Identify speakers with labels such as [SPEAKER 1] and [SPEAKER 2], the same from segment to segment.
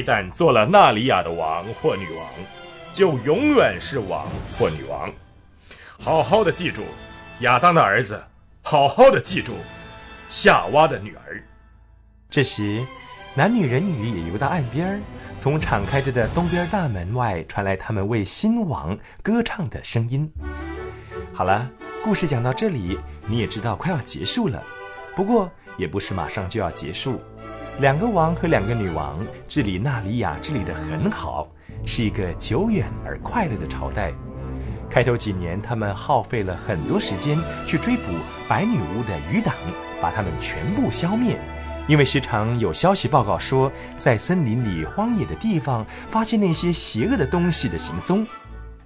[SPEAKER 1] 一旦做了纳里亚的王或女王，就永远是王或女王。好好的记住，亚当的儿子，好好的记住，夏娃的女儿。
[SPEAKER 2] 这时，男女人女也游到岸边，从敞开着的东边大门外传来他们为新王歌唱的声音。好了，故事讲到这里，你也知道快要结束了。不过也不是马上就要结束，两个王和两个女王治理纳里亚治理得很好，是一个久远而快乐的朝代。开头几年，他们耗费了很多时间去追捕白女巫的余党，把他们全部消灭。因为时常有消息报告说，在森林里荒野的地方发现那些邪恶的东西的行踪，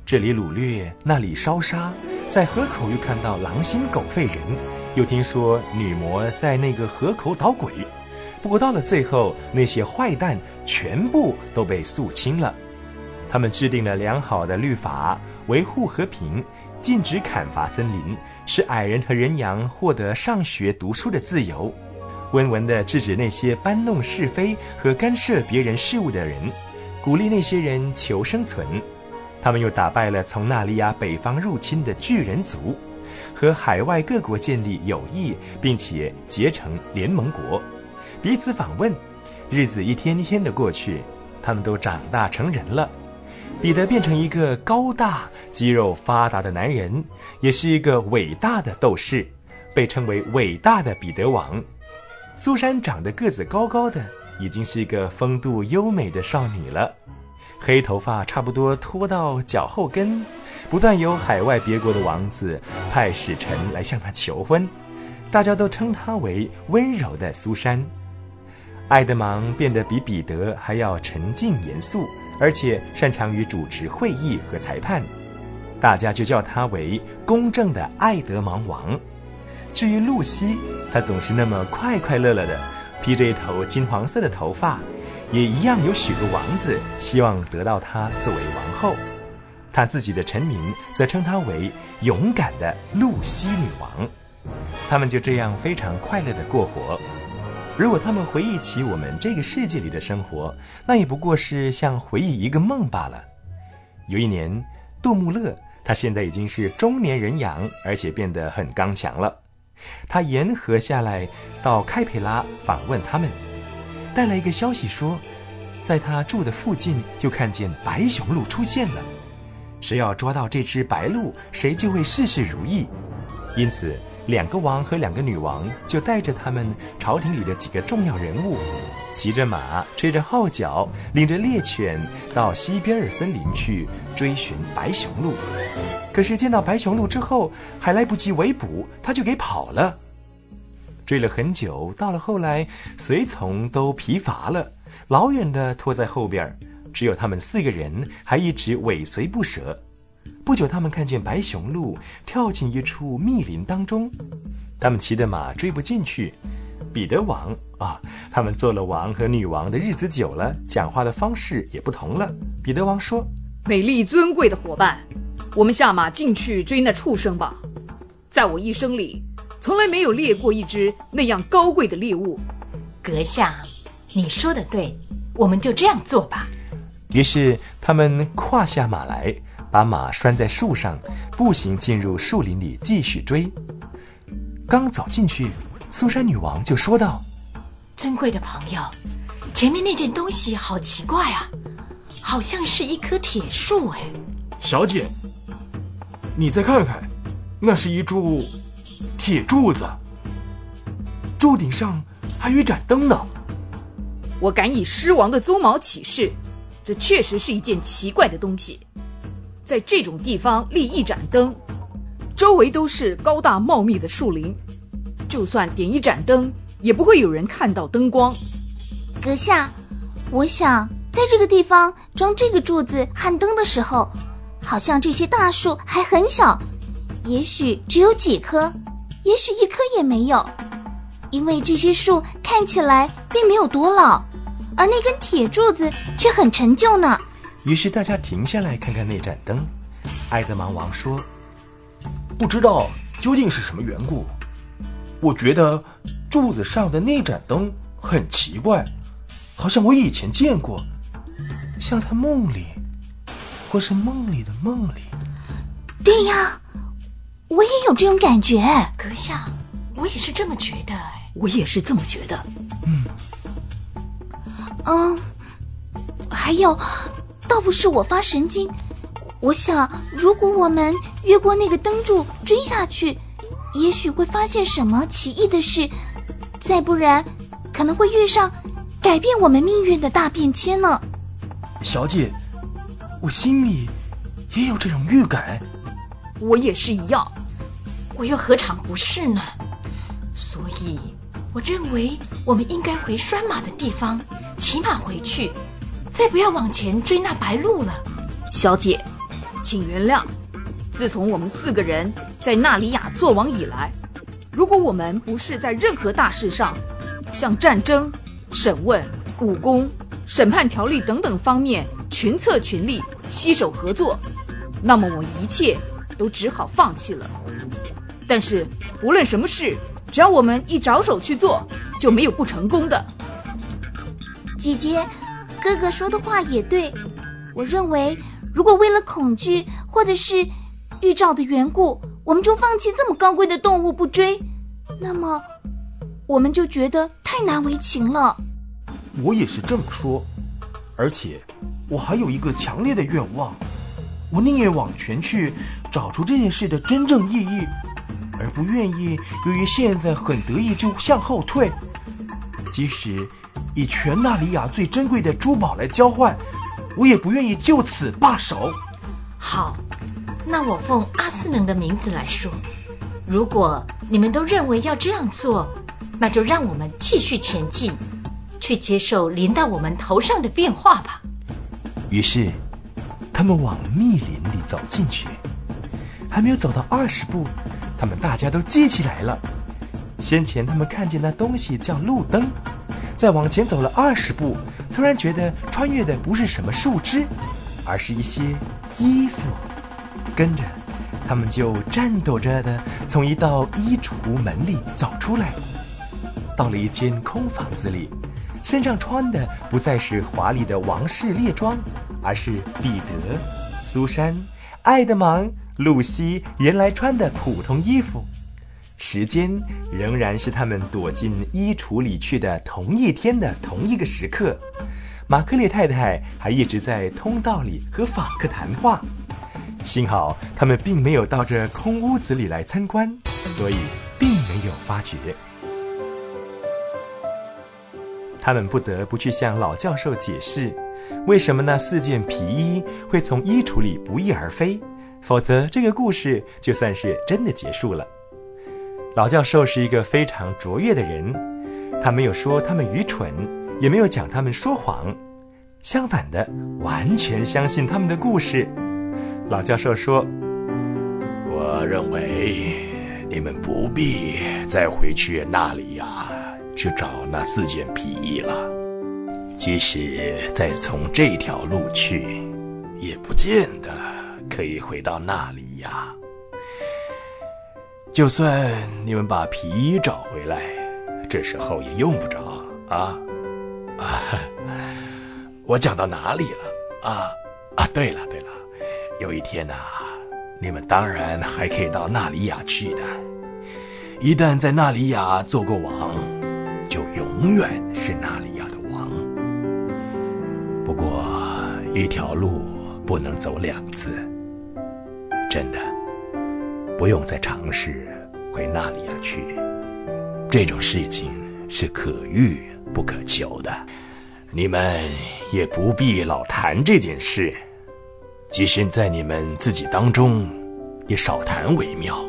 [SPEAKER 2] 这里掳掠，那里烧杀，在河口又看到狼心狗肺人，又听说女魔在那个河口捣鬼。不过到了最后，那些坏蛋全部都被肃清了。他们制定了良好的律法，维护和平，禁止砍伐森林，使矮人和人羊获得上学读书的自由。温文地制止那些搬弄是非和干涉别人事务的人，鼓励那些人求生存。他们又打败了从纳利亚北方入侵的巨人族，和海外各国建立友谊，并且结成联盟国，彼此访问。日子一天天的过去，他们都长大成人了。彼得变成一个高大、肌肉发达的男人，也是一个伟大的斗士，被称为伟大的彼得王。苏珊长得个子高高的，已经是一个风度优美的少女了，黑头发差不多拖到脚后跟，不断有海外别国的王子派使臣来向她求婚，大家都称她为温柔的苏珊。爱德芒变得比彼得还要沉静严肃，而且擅长于主持会议和裁判，大家就叫他为公正的爱德芒王。至于露西，她总是那么快快乐乐的，披着一头金黄色的头发，也一样有许多王子希望得到她作为王后。她自己的臣民则称她为勇敢的露西女王。他们就这样非常快乐的过活。如果他们回忆起我们这个世界里的生活，那也不过是像回忆一个梦罢了。有一年，杜穆勒，他现在已经是中年人养，而且变得很刚强了。他沿河下来，到开培拉访问他们，带来一个消息说，在他住的附近就看见白熊鹿出现了。谁要抓到这只白鹿，谁就会事事如意。因此，两个王和两个女王就带着他们朝廷里的几个重要人物，骑着马，吹着号角，领着猎犬到西边的森林去追寻白熊鹿。可是见到白熊鹿之后，还来不及围捕，他就给跑了。追了很久，到了后来，随从都疲乏了，老远的拖在后边，只有他们四个人还一直尾随不舍。不久，他们看见白熊鹿跳进一处密林当中，他们骑的马追不进去。彼得王啊，他们做了王和女王的日子久了，讲话的方式也不同了。彼得王说：“
[SPEAKER 3] 美丽尊贵的伙伴。”我们下马进去追那畜生吧，在我一生里，从来没有猎过一只那样高贵的猎物。
[SPEAKER 4] 阁下，你说的对，我们就这样做吧。
[SPEAKER 2] 于是他们跨下马来，把马拴在树上，步行进入树林里继续追。刚走进去，苏珊女王就说道：“
[SPEAKER 4] 尊贵的朋友，前面那件东西好奇怪啊，好像是一棵铁树。”哎，
[SPEAKER 1] 小姐。你再看看，那是一柱铁柱子，柱顶上还有一盏灯呢。
[SPEAKER 3] 我敢以狮王的鬃毛起誓，这确实是一件奇怪的东西。在这种地方立一盏灯，周围都是高大茂密的树林，就算点一盏灯，也不会有人看到灯光。
[SPEAKER 5] 阁下，我想在这个地方装这个柱子和灯的时候。好像这些大树还很小，也许只有几棵，也许一棵也没有，因为这些树看起来并没有多老，而那根铁柱子却很陈旧呢。
[SPEAKER 2] 于是大家停下来看看那盏灯。埃德芒王说：“
[SPEAKER 1] 不知道究竟是什么缘故，我觉得柱子上的那盏灯很奇怪，好像我以前见过，
[SPEAKER 2] 像在梦里，或是梦里的梦里。
[SPEAKER 5] 对呀，我也有这种感觉。
[SPEAKER 4] 阁下，我也是这么觉得。
[SPEAKER 3] 我也是这么觉得。
[SPEAKER 5] 嗯，嗯，还有，倒不是我发神经。我想，如果我们越过那个灯柱追下去，也许会发现什么奇异的事；再不然，可能会遇上改变我们命运的大变迁呢。
[SPEAKER 2] 小姐，我心里也有这种预感。
[SPEAKER 3] 我也是一样。
[SPEAKER 4] 我又何尝不是呢？所以，我认为我们应该回拴马的地方，骑马回去，再不要往前追那白鹿了。
[SPEAKER 3] 小姐。请原谅，自从我们四个人在纳里亚做王以来，如果我们不是在任何大事上，像战争、审问、武功、审判条例等等方面群策群力、携手合作，那么我一切都只好放弃了。但是不论什么事，只要我们一着手去做，就没有不成功的。
[SPEAKER 5] 姐姐，哥哥说的话也对，我认为。如果为了恐惧或者是预兆的缘故，我们就放弃这么高贵的动物不追，那么我们就觉得太难为情了。
[SPEAKER 2] 我也是这么说，而且我还有一个强烈的愿望，我宁愿往前去找出这件事的真正意义，而不愿意由于现在很得意就向后退。即使以全纳里亚最珍贵的珠宝来交换。我也不愿意就此罢手。
[SPEAKER 4] 好，那我奉阿斯能的名字来说，如果你们都认为要这样做，那就让我们继续前进，去接受临到我们头上的变化吧。
[SPEAKER 2] 于是，他们往密林里走进去。还没有走到二十步，他们大家都记起来了。先前他们看见那东西叫路灯，再往前走了二十步。突然觉得穿越的不是什么树枝，而是一些衣服。跟着，他们就颤抖着的从一道衣橱门里走出来，到了一间空房子里，身上穿的不再是华丽的王室猎装，而是彼得、苏珊、爱德芒、露西原来穿的普通衣服。时间仍然是他们躲进衣橱里去的同一天的同一个时刻，马克列太太还一直在通道里和访客谈话。幸好他们并没有到这空屋子里来参观，所以并没有发觉。他们不得不去向老教授解释，为什么那四件皮衣会从衣橱里不翼而飞，否则这个故事就算是真的结束了。老教授是一个非常卓越的人，他没有说他们愚蠢，也没有讲他们说谎，相反的，完全相信他们的故事。老教授说：“
[SPEAKER 6] 我认为你们不必再回去那里呀，去找那四件皮衣了。即使再从这条路去，也不见得可以回到那里呀。”就算你们把皮衣找回来，这时候也用不着啊！啊，我讲到哪里了？啊啊，对了对了，有一天呐，你们当然还可以到纳里亚去的。一旦在纳里亚做过王，就永远是纳里亚的王。不过，一条路不能走两次，真的。不用再尝试回那里亚去，这种事情是可遇不可求的。你们也不必老谈这件事，即使在你们自己当中，也少谈为妙。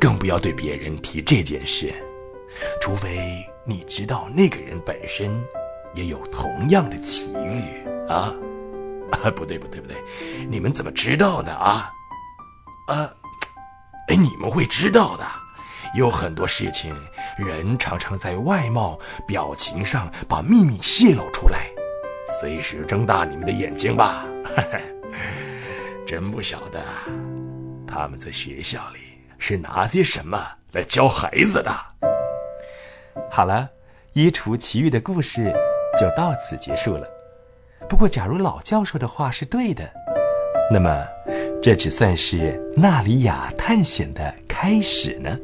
[SPEAKER 6] 更不要对别人提这件事，除非你知道那个人本身也有同样的奇遇啊！啊，不对不对不对，你们怎么知道的啊？啊！哎，你们会知道的，有很多事情，人常常在外貌、表情上把秘密泄露出来。随时睁大你们的眼睛吧！真不晓得他们在学校里是拿些什么来教孩子的。
[SPEAKER 2] 好了，衣橱奇遇的故事就到此结束了。不过，假如老教授的话是对的，那么这只算是纳里亚探险的开始呢。